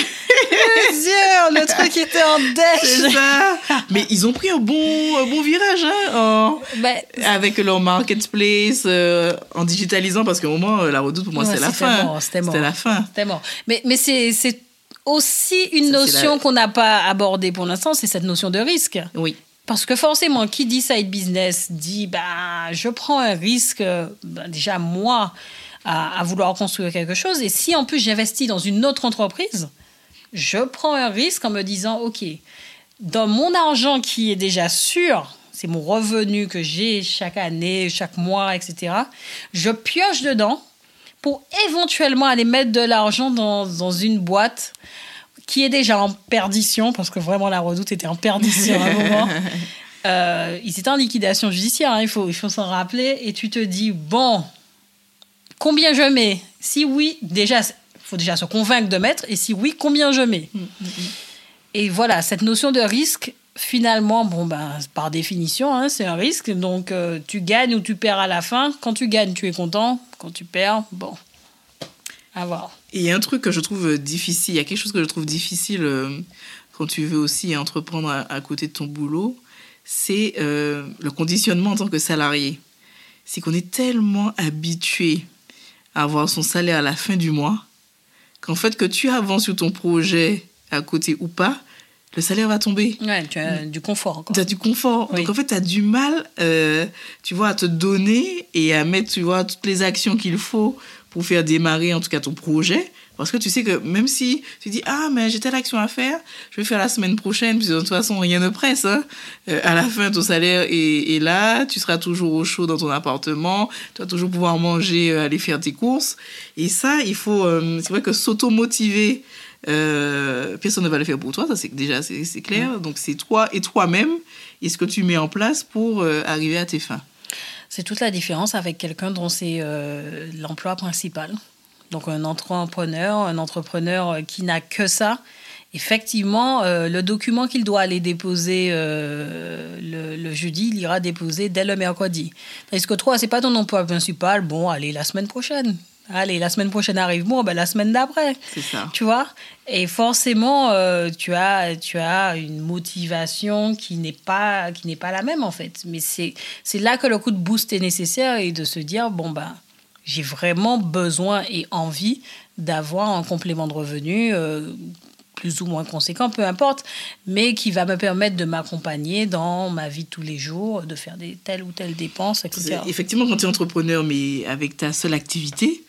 Le (laughs) truc était en dèche ça. Mais ils ont pris un bon, un bon virage hein, en- Ben, avec leur marketplace, euh, en digitalisant, parce qu'au moment, euh, la redoute, pour moi, Ouais, c'est la fin. mort, c'était mort. C'était la fin. C'était mort. Mais, mais c'est c'est aussi une Ça, notion la- qu'on n'a pas abordée pour l'instant, c'est cette notion de risque. Oui. Parce que forcément, qui dit side business dit bah, je prends un risque, euh, ben, déjà moi, à, à vouloir construire quelque chose. Et si en plus j'investis dans une autre entreprise, je prends un risque en me disant ok, dans mon argent qui est déjà sûr, c'est mon revenu que j'ai chaque année, chaque mois, etc., je pioche dedans pour éventuellement aller mettre de l'argent dans, dans une boîte qui est déjà en perdition, parce que vraiment la redoute était en perdition à un moment. (laughs) Euh, ils étaient en liquidation judiciaire, hein, il faut, il faut s'en rappeler. Et tu te dis, bon, combien je mets? Si oui, déjà, il faut déjà se convaincre de mettre. Et si oui, combien je mets? Et voilà, cette notion de risque, finalement, bon, ben, par définition, hein, c'est un risque. Donc, euh, tu gagnes ou tu perds à la fin. Quand tu gagnes, tu es content. Quand tu perds, bon, à voir. Et il y a un truc que je trouve difficile, il y a quelque chose que je trouve difficile euh, quand tu veux aussi entreprendre à, côté de ton boulot, c'est euh, le conditionnement en tant que salarié. C'est qu'on est tellement habitué à avoir son salaire à la fin du mois qu'en fait, que tu avances sur ton projet à côté ou pas, le salaire va tomber. Ouais, tu as du confort. Tu as du confort. Donc en fait, tu as du mal, euh, tu vois, à te donner et à mettre, tu vois, toutes les actions qu'il faut pour faire démarrer en tout cas ton projet. Parce que tu sais que même si tu dis ah mais j'ai telle action à faire, je vais faire la semaine prochaine, puis de toute façon rien ne presse. Hein. Euh, à la fin ton salaire est, là, tu seras toujours au chaud dans ton appartement, tu vas toujours pouvoir manger, euh, aller faire tes courses. Et ça, il faut, c'est vrai que s'auto-motiver euh, personne ne va le faire pour toi, ça c'est déjà c'est clair. Donc c'est toi et toi-même et ce que tu mets en place pour euh, arriver à tes fins. C'est toute la différence avec quelqu'un dont c'est euh, l'emploi principal. Donc un entrepreneur, un entrepreneur qui n'a que ça. Effectivement, le document qu'il doit aller déposer le, le, jeudi, il ira déposer dès le mercredi. Est-ce que toi, c'est pas ton emploi principal Bon, allez, la semaine prochaine. Allez, la semaine prochaine arrive, bon, ben, la semaine d'après. C'est ça. Tu vois? Et forcément, euh, tu, as, tu as une motivation qui n'est pas, qui n'est pas la même, en fait. Mais c'est, c'est là que le coup de boost est nécessaire et de se dire, bon, ben, j'ai vraiment besoin et envie d'avoir un complément de revenu euh, plus ou moins conséquent, peu importe, mais qui va me permettre de m'accompagner dans ma vie de tous les jours, de faire des telles ou telles dépenses, etc. Effectivement, quand tu es entrepreneur, mais avec ta seule activité,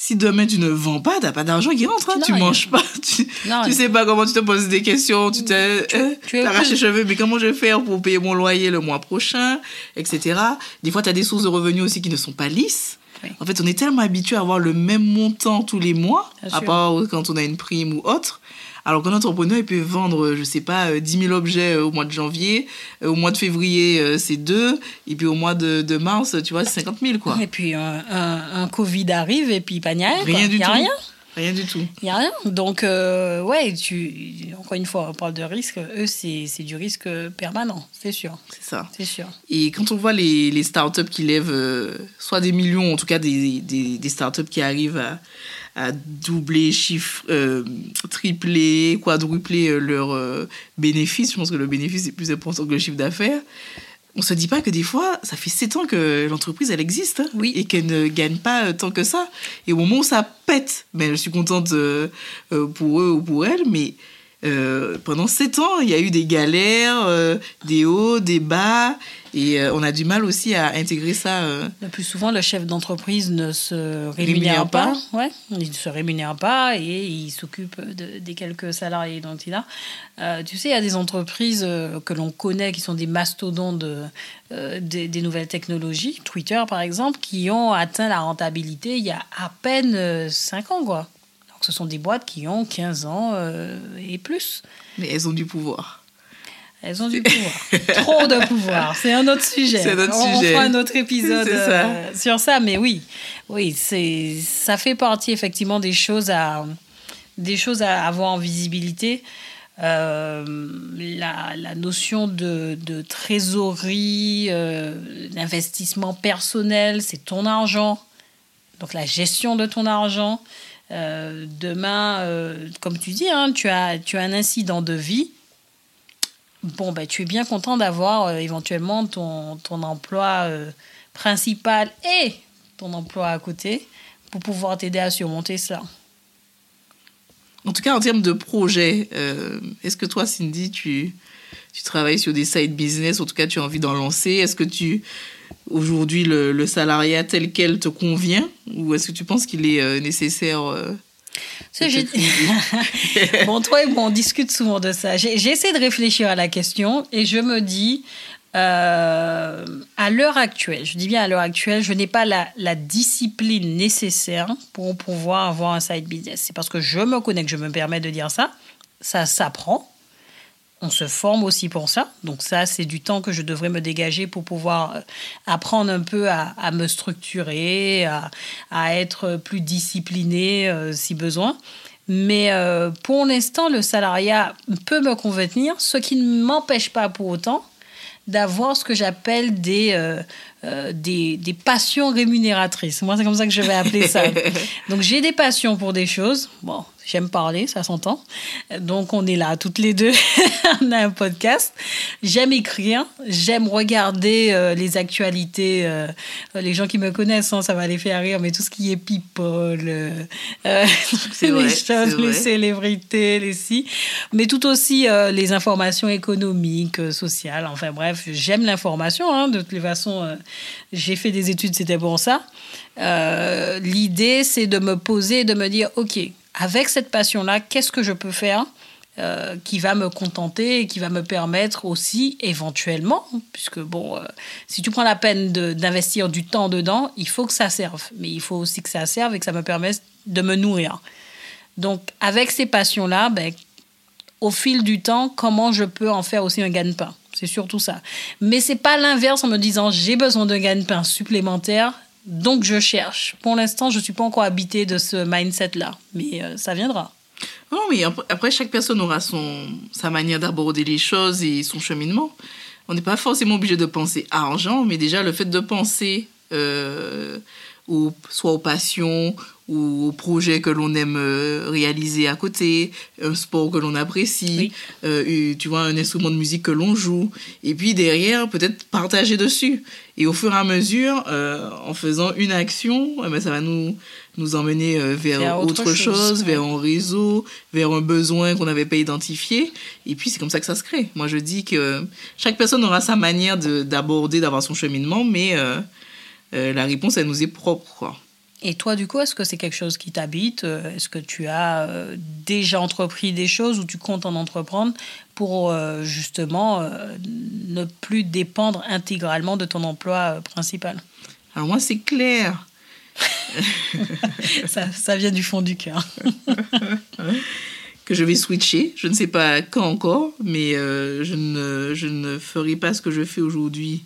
si demain tu ne vends pas, tu n'as pas d'argent qui rentre, hein. tu ne manges pas, tu, ne sais pas comment tu te poses des questions, tu t'arraches les cheveux, mais comment je vais faire pour payer mon loyer le mois prochain, etc. Des fois, tu as des sources de revenus aussi qui ne sont pas lisses. En fait, on est tellement habitué à avoir le même montant tous les mois, à part quand on a une prime ou autre, alors qu'un entrepreneur, il peut vendre, je sais pas, 10 euh, 000 objets euh, au mois de janvier, euh, au mois de février, c'est deux, et puis au mois de, de mars, tu vois, c'est 50 000, quoi. Et puis un, un, Covid arrive, et puis pas rien. Rien du tout. rien. Rien du tout. Il n'y a rien. Donc, ouais, tu, encore une fois, on parle de risque. Eux, c'est du risque permanent, c'est sûr. C'est ça. C'est sûr. Et quand on voit les, les startups qui lèvent soit des millions, en tout cas des, des, des startups qui arrivent à, à doubler, chiffre, euh, tripler, quadrupler euh, leurs euh, bénéfices. Je pense que le bénéfice est plus important que le chiffre d'affaires. On se dit pas que des fois, ça fait 7 ans que l'entreprise, elle existe hein, oui. et qu'elle ne gagne pas tant que ça. Et au moment où ça pète, mais je suis contente pour eux ou pour elles, mais pendant 7 ans, il y a eu des galères, des hauts, des bas, et euh, on a du mal aussi à intégrer ça. Euh, le plus souvent, le chef d'entreprise ne se rémunère, pas. Ouais, il ne se rémunère pas et il s'occupe des quelques salariés dont il a. Euh, tu sais, il y a des entreprises que l'on connaît qui sont des mastodontes des, des, nouvelles technologies, Twitter par exemple, qui ont atteint la rentabilité il y a à peine 5 ans. Quoi. Ce sont des boîtes qui ont 15 ans et plus. Mais elles ont du pouvoir. Elles ont du pouvoir. (laughs) Trop de pouvoir. C'est un autre sujet. C'est un autre on, sujet. On fera un autre épisode euh, sur ça. Mais oui, oui c'est, ça fait partie effectivement des choses à, des choses à avoir en visibilité. Euh, la, la, notion de, de trésorerie, euh, d'investissement personnel, c'est ton argent. Donc la gestion de ton argent. Demain, comme tu dis, hein, tu, as, tu as un incident de vie. Bon, bah, tu es bien content d'avoir euh, éventuellement ton, ton emploi euh, principal et ton emploi à côté pour pouvoir t'aider à surmonter ça. En tout cas, en termes de projet, euh, est-ce que toi, Cindy, tu, tu travailles sur des side business, en tout cas, tu as envie d'en lancer. Est-ce que tu, aujourd'hui, le, le, salariat tel quel te convient Ou est-ce que tu penses qu'il est nécessaire (laughs) bon, toi et moi, on discute souvent de ça. J'ai essayé de réfléchir à la question et je me dis, euh, à l'heure actuelle, je dis bien à l'heure actuelle, je n'ai pas la, la, discipline nécessaire pour pouvoir avoir un side business. C'est parce que je me connais que je me permets de dire ça. Ça s'apprend on se forme aussi pour ça. Donc ça, c'est du temps que je devrais me dégager pour pouvoir euh, apprendre un peu à, me structurer, à, être plus discipliné euh, si besoin. Mais euh, pour l'instant, le salariat peut me convenir, ce qui ne m'empêche pas pour autant d'avoir ce que j'appelle des, des, des, passions rémunératrices. Moi, c'est comme ça que je vais appeler ça. (laughs) Donc, j'ai des passions pour des choses. Bon, J'aime parler, ça s'entend. Donc, on est là toutes les deux. (laughs) on a un podcast. J'aime écrire. J'aime regarder euh, les actualités. Euh, les gens qui me connaissent, hein, ça va les faire rire, mais tout ce qui est people, euh, (laughs) les vrai, choses, les célébrités, les si. Mais tout aussi les informations économiques, sociales. Enfin, bref, j'aime l'information. hein. De toutes les façons, euh, j'ai fait des études, c'était pour ça. Euh, L'idée, c'est de me poser de me dire, OK, avec cette passion-là, qu'est-ce que je peux faire euh, qui va me contenter et qui va me permettre aussi, éventuellement, puisque bon, euh, si tu prends la peine d'investir du temps dedans, il faut que ça serve. Mais il faut aussi que ça serve et que ça me permette de me nourrir. Donc, avec ces passions-là, ben, au fil du temps, comment je peux en faire aussi un gagne-pain? C'est surtout ça. Mais c'est pas l'inverse en me disant j'ai besoin d'un gagne-pain supplémentaire, donc je cherche. Pour l'instant, je suis pas encore habité de ce mindset-là, mais euh, ça viendra. Non, mais après, chaque personne aura son, sa manière d'aborder les choses et son cheminement. On n'est pas forcément obligé de penser argent, mais déjà le fait de penser euh, soit aux passions ou aux projets que l'on aime euh, réaliser à côté, un sport que l'on apprécie, Oui. euh, tu vois, un instrument de musique que l'on joue, et puis derrière, peut-être partager dessus. Et au fur et à mesure, euh, en faisant une action, eh ben, ça va nous, nous emmener euh, vers, Vers autre autre, chose, chose, vers un réseau, vers un besoin qu'on n'avait pas identifié. Et puis, c'est comme ça que ça se crée. Moi, je dis que chaque personne aura sa manière de- d'aborder, d'avoir son cheminement, mais la réponse, elle nous est propre. Quoi. Et toi, du coup, est-ce que c'est quelque chose qui t'habite Euh, Est-ce que tu as euh, déjà entrepris des choses ou tu comptes en entreprendre pour euh, justement ne plus dépendre intégralement de ton emploi principal? Alors, moi, c'est clair. (laughs) ça, ça vient du fond du cœur. (laughs) que je vais switcher. Je ne sais pas quand encore, mais euh, je, ne, je ne ferai pas ce que je fais aujourd'hui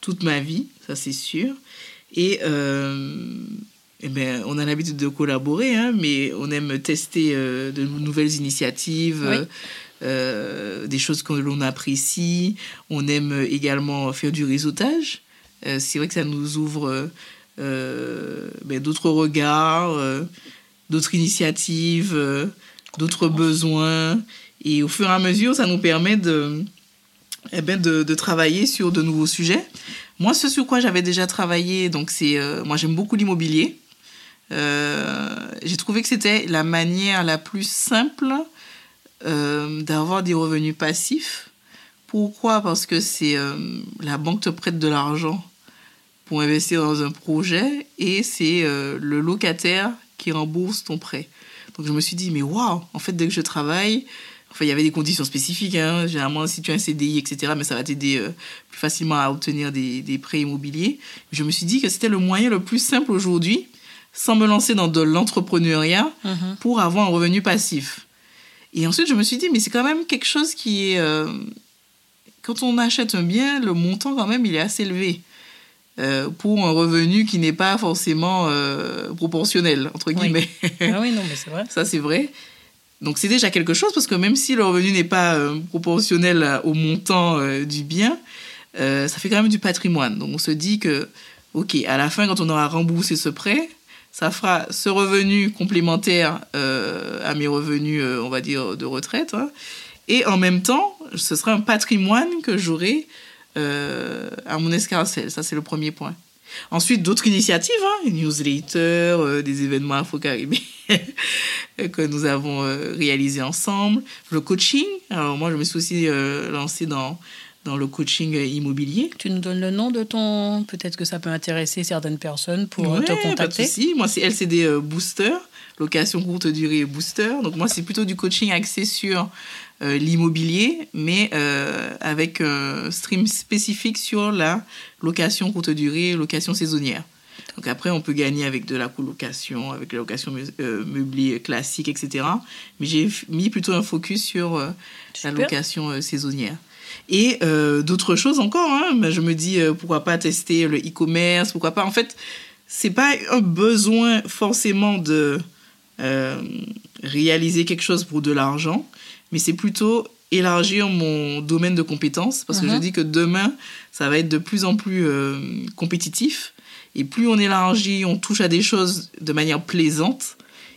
toute ma vie, ça c'est sûr. Et, euh, eh ben, on a l'habitude de collaborer, hein, mais on aime tester euh, de nouvelles initiatives, Oui. euh, euh, des choses que l'on apprécie. On aime également faire du réseautage. Euh, c'est vrai que ça nous ouvre ben, d'autres regards, d'autres initiatives, d'autres besoins. Et au fur et à mesure, ça nous permet de, eh ben, de, de travailler sur de nouveaux sujets. Moi, ce sur quoi j'avais déjà travaillé, donc c'est, euh, moi j'aime beaucoup l'immobilier. Euh, j'ai trouvé que c'était la manière la plus simple euh, d'avoir des revenus passifs. Pourquoi? Parce que c'est euh, la banque te prête de l'argent pour investir dans un projet et c'est le locataire qui rembourse ton prêt. Donc je me suis dit, mais waouh, en fait, dès que je travaille, enfin, il y avait des conditions spécifiques, hein, généralement si tu as un CDI, etc., mais ça va t'aider plus facilement à obtenir des, des prêts immobiliers. Je me suis dit que c'était le moyen le plus simple aujourd'hui, sans me lancer dans de l'entrepreneuriat, Mhm. pour avoir un revenu passif. Et ensuite, je me suis dit, mais c'est quand même quelque chose qui est... euh, quand on achète un bien, le montant, quand même, il est assez élevé. euh, pour un revenu qui n'est pas forcément euh, proportionnel, entre Oui. guillemets. Ah oui, non, mais c'est vrai. Ça, c'est vrai. Donc, c'est déjà quelque chose parce que même si le revenu n'est pas euh, proportionnel au montant euh, du bien, euh, ça fait quand même du patrimoine. Donc, on se dit que, OK, à la fin, quand on aura remboursé ce prêt, ça fera ce revenu complémentaire euh, à mes revenus, euh, on va dire, de retraite. hein. Et en même temps, ce sera un patrimoine que j'aurai euh, à mon escarcelle. Ça, c'est le premier point. Ensuite, d'autres initiatives, hein, newsletter, des événements afro-caribéens (laughs) que nous avons réalisés ensemble. Le coaching. Alors, moi, je me suis aussi lancée dans, dans le coaching immobilier. Tu nous donnes le nom de ton. Peut-être que ça peut intéresser certaines personnes pour euh, Ouais, te pas de contacter. souci. Moi, c'est LCD euh, Booster, location courte durée Booster. Donc, moi, c'est plutôt du coaching axé sur euh, l'immobilier, mais euh, avec un stream spécifique sur la location courte durée, location saisonnière. Donc après, on peut gagner avec de la colocation, avec la location meublée classique, etc. Mais j'ai mis plutôt un focus sur la location saisonnière. Et euh, d'autres choses encore. Hein. Ben, je me dis, euh, pourquoi pas tester le e-commerce, pourquoi pas. En fait, c'est pas un besoin forcément de euh, réaliser quelque chose pour de l'argent, mais c'est plutôt élargir mon domaine de compétences parce que je dis que demain, ça va être de plus en plus compétitif et plus on élargit, on touche à des choses de manière plaisante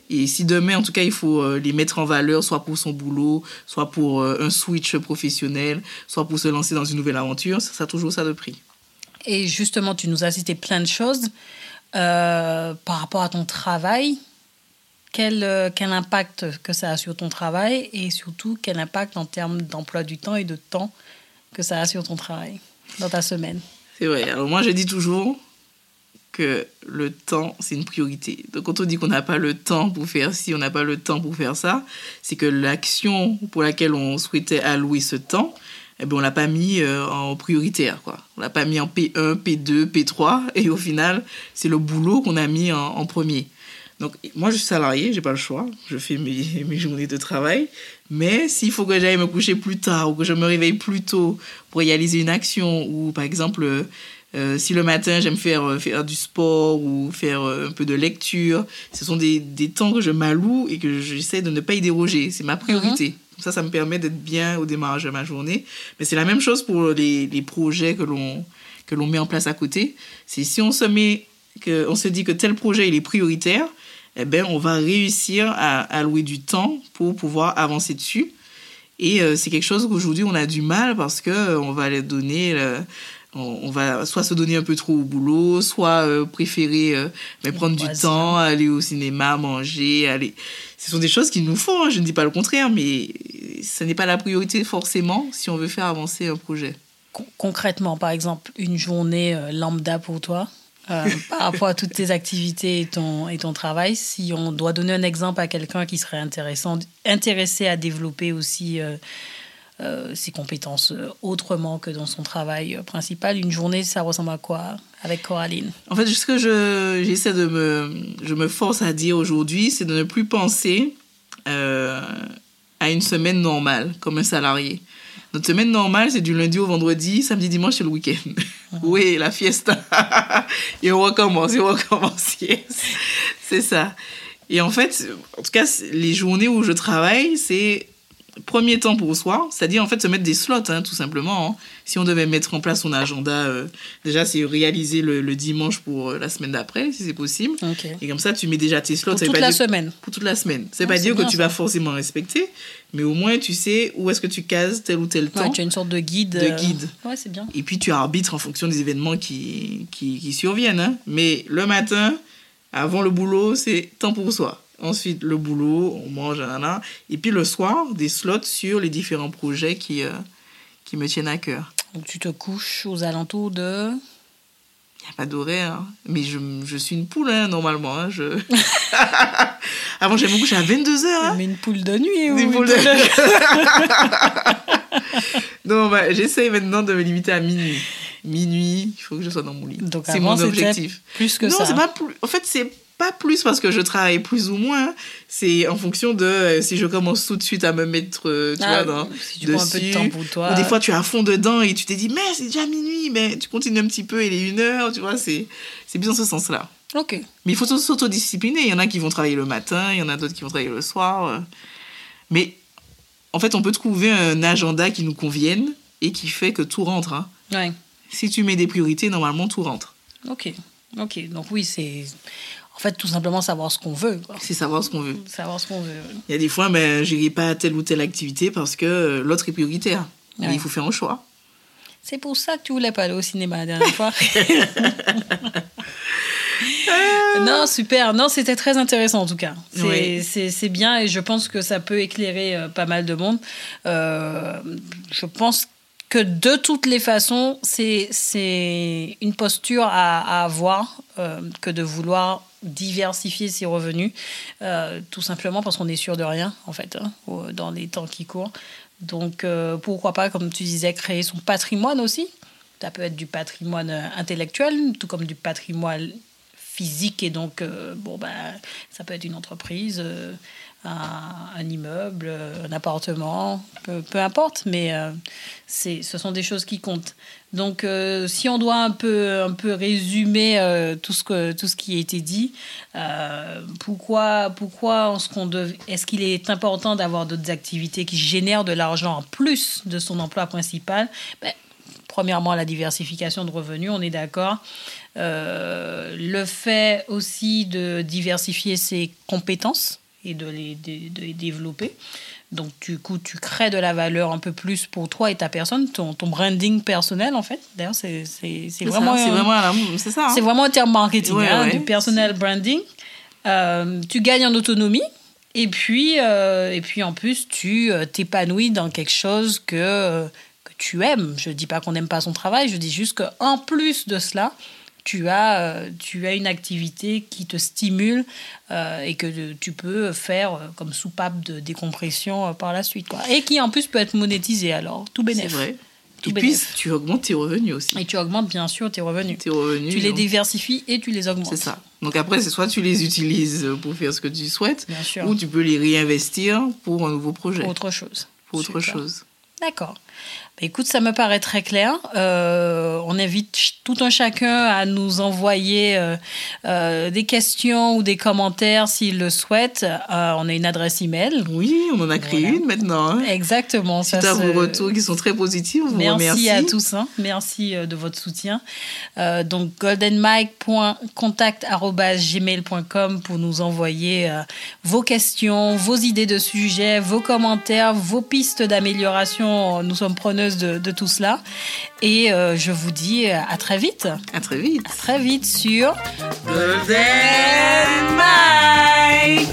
Et si demain, en tout cas, il faut euh, les mettre en valeur, soit pour son boulot, soit pour euh, un switch professionnel, soit pour se lancer dans une nouvelle aventure, ça, ça a toujours ça de prix. Et justement, tu nous as cité plein de choses. Euh, par rapport à ton travail, quel, quel impact que ça a sur ton travail et surtout quel impact en termes d'emploi du temps et de temps que ça a sur ton travail dans ta semaine? C'est vrai. Alors moi, je dis toujours le temps, c'est une priorité. Donc quand on dit qu'on n'a pas le temps pour faire ci, on n'a pas le temps pour faire ça, c'est que l'action pour laquelle on souhaitait allouer ce temps, eh ben, on l'a pas mis euh, en prioritaire. Quoi. On l'a pas mis en P1, P2, P3, et au final, c'est le boulot qu'on a mis en, en premier. Donc, moi, je suis salarié, j'ai pas le choix. Je fais mes, (laughs) mes journées de travail. Mais s'il faut que j'aille me coucher plus tard ou que je me réveille plus tôt pour réaliser une action, ou par exemple, euh, si le matin j'aime faire, euh, faire du sport ou faire euh, un peu de lecture, ce sont des, des temps que je m'alloue et que j'essaie de ne pas y déroger. C'est ma priorité. Comme ça, ça me permet d'être bien au démarrage de ma journée. Mais c'est la même chose pour les, les projets que l'on que l'on met en place à côté. C'est si on se met, que, on se dit que tel projet il est prioritaire, eh ben, on va réussir à allouer du temps pour pouvoir avancer dessus. Et c'est quelque chose qu'aujourd'hui on a du mal parce que on va donner, on, va soit se donner un peu trop au boulot, soit euh, préférer euh, mais prendre du temps, aller au cinéma, manger, aller. Ce sont des choses qu'il nous faut. hein, je ne dis pas le contraire, mais ce n'est pas la priorité forcément si on veut faire avancer un projet. Con- Concrètement, par exemple, une journée euh, lambda pour toi, euh, (laughs) par rapport à toutes tes activités et ton, et ton travail, si on doit donner un exemple à quelqu'un qui serait intéressant, intéressé à développer aussi euh, ses compétences euh, autrement que dans son travail euh, principal, une journée, ça ressemble à quoi avec Coraline? En fait, ce que je, j'essaie de me, je me force à dire aujourd'hui, c'est de ne plus penser euh, à une semaine normale, comme un salarié. Notre semaine normale, c'est du lundi au vendredi, samedi, dimanche, c'est le week-end. (laughs) oui, la fiesta. (laughs) et on recommence, et on recommence. (laughs) Yes. C'est ça. Et en fait, en tout cas, les journées où je travaille, c'est premier temps pour soi, c'est-à-dire en fait se mettre des slots, hein, tout simplement. hein. Si on devait mettre en place son agenda, euh, déjà c'est réaliser le, le dimanche pour euh, la semaine d'après, si c'est possible. Ok. Et comme ça, tu mets déjà tes slots. Pour toute pas la dire- semaine. Pour toute la semaine. C'est Ah, pas dire que tu vas forcément respecter, mais au moins tu sais où est-ce que tu cases tel ou tel temps. Tu as une sorte de guide. De euh, guide. Ouais, c'est bien. Et puis tu arbitres en fonction des événements qui, qui, qui surviennent. hein. Mais le matin, avant le boulot, c'est temps pour soi. Ensuite, le boulot, on mange, nanana. Et puis le soir, des slots sur les différents projets qui, euh, qui me tiennent à cœur. Donc tu te couches aux alentours de... Il n'y a pas d'horaire. hein. Mais je, je suis une poule, hein, normalement. hein. Je... (laughs) Avant, j'aimais me coucher à 22h. Mais une poule de nuit ou une poules de- poule (laughs) (laughs) non, bah, j'essaye maintenant de me limiter à minuit. Minuit, il faut que je sois dans mon lit. Donc c'est mon objectif. plus que non, ça. c'est pas plus. En fait, c'est pas plus parce que je travaille plus ou moins. C'est en fonction de euh, si je commence tout de suite à me mettre, euh, tu Ah, vois, dans, si tu prends un peu de dessus. temps pour toi. Ou des fois, tu es à fond dedans et tu t'es dit, mais c'est déjà minuit, mais tu continues un petit peu, il est une heure, tu vois, c'est c'est bien dans ce sens-là. Ok. Mais il faut s'autodiscipliner. Il y en a qui vont travailler le matin, il y en a d'autres qui vont travailler le soir. euh. Mais en fait, on peut trouver un agenda qui nous convienne et qui fait que tout rentre. hein. Ouais. Si tu mets des priorités, normalement, tout rentre. Ok. Ok. Donc oui, c'est en fait tout simplement savoir ce qu'on veut. C'est savoir ce qu'on veut. Savoir ce qu'on veut. Il y a des fois, ben, je n'irai pas à telle ou telle activité parce que euh, l'autre est prioritaire. Mais Ouais. il faut faire un choix. C'est pour ça que tu voulais pas aller au cinéma la dernière fois. (laughs) non, super. Non, c'était très intéressant en tout cas. C'est Oui. bien et je pense que ça peut éclairer euh, pas mal de monde. Euh, je pense que de toutes les façons, c'est c'est une posture à, à avoir euh, que de vouloir diversifier ses revenus, euh, tout simplement parce qu'on est sûr de rien, en fait, hein, dans les temps qui courent. Donc, euh, pourquoi pas, comme tu disais, créer son patrimoine aussi. Ça peut être du patrimoine euh, intellectuel, tout comme du patrimoine physique. Et donc, bon, ben, ça peut être une entreprise, un, immeuble, un appartement, peu, importe, mais euh, ce sont des choses qui comptent. Donc, euh, si on doit un peu, un peu résumer euh, tout, ce que, tout ce qui a été dit, pourquoi, pourquoi est-ce, qu'il est important d'avoir d'autres activités qui génèrent de l'argent en plus de son emploi principal? Ben, premièrement, la diversification de revenus, on est d'accord. Le fait aussi de diversifier ses compétences et de les, de, les développer. Donc, du coup, tu crées de la valeur un peu plus pour toi et ta personne, ton, ton branding personnel, en fait. D'ailleurs, c'est vraiment, c'est vraiment, c'est ça. Hein. C'est vraiment un terme marketing, hein, du personnel branding. Euh, tu gagnes en autonomie. Et puis, euh, et puis en plus, tu t'épanouis dans quelque chose que, que tu aimes. Je ne dis pas qu'on n'aime pas son travail, je dis juste qu'en plus de cela, tu as, euh, tu as une activité qui te stimule euh, et que tu peux faire euh, comme soupape de décompression par la suite. Quoi. Et qui en plus peut être monétisé alors, tout bénéfice. C'est vrai. et puis, tu augmentes tes revenus aussi. Et tu augmentes bien sûr tes revenus. Tes revenus tu les diversifies et tu les augmentes. C'est ça. Donc après, c'est soit tu les utilises pour faire ce que tu souhaites, bien sûr. ou tu peux les réinvestir pour un nouveau projet. Pour autre chose. Pour autre chose. D'accord. Bah, écoute, ça me paraît très clair. Euh, on invite tout un chacun à nous envoyer euh, euh, des questions ou des commentaires s'il le souhaite. on a une adresse email. Oui, on en a créé une maintenant. Hein. Exactement. C'est à vos retours qui sont très positifs. On merci, remercie à tous. Hein. Merci de votre soutien. donc goldenmike.contact.gmail.com pour nous envoyer vos questions, vos idées de sujets, vos commentaires, vos pistes d'amélioration. Nous sommes preneurs de, tout cela. Et euh, je vous dis à très vite. À très vite. À très vite sur Mike.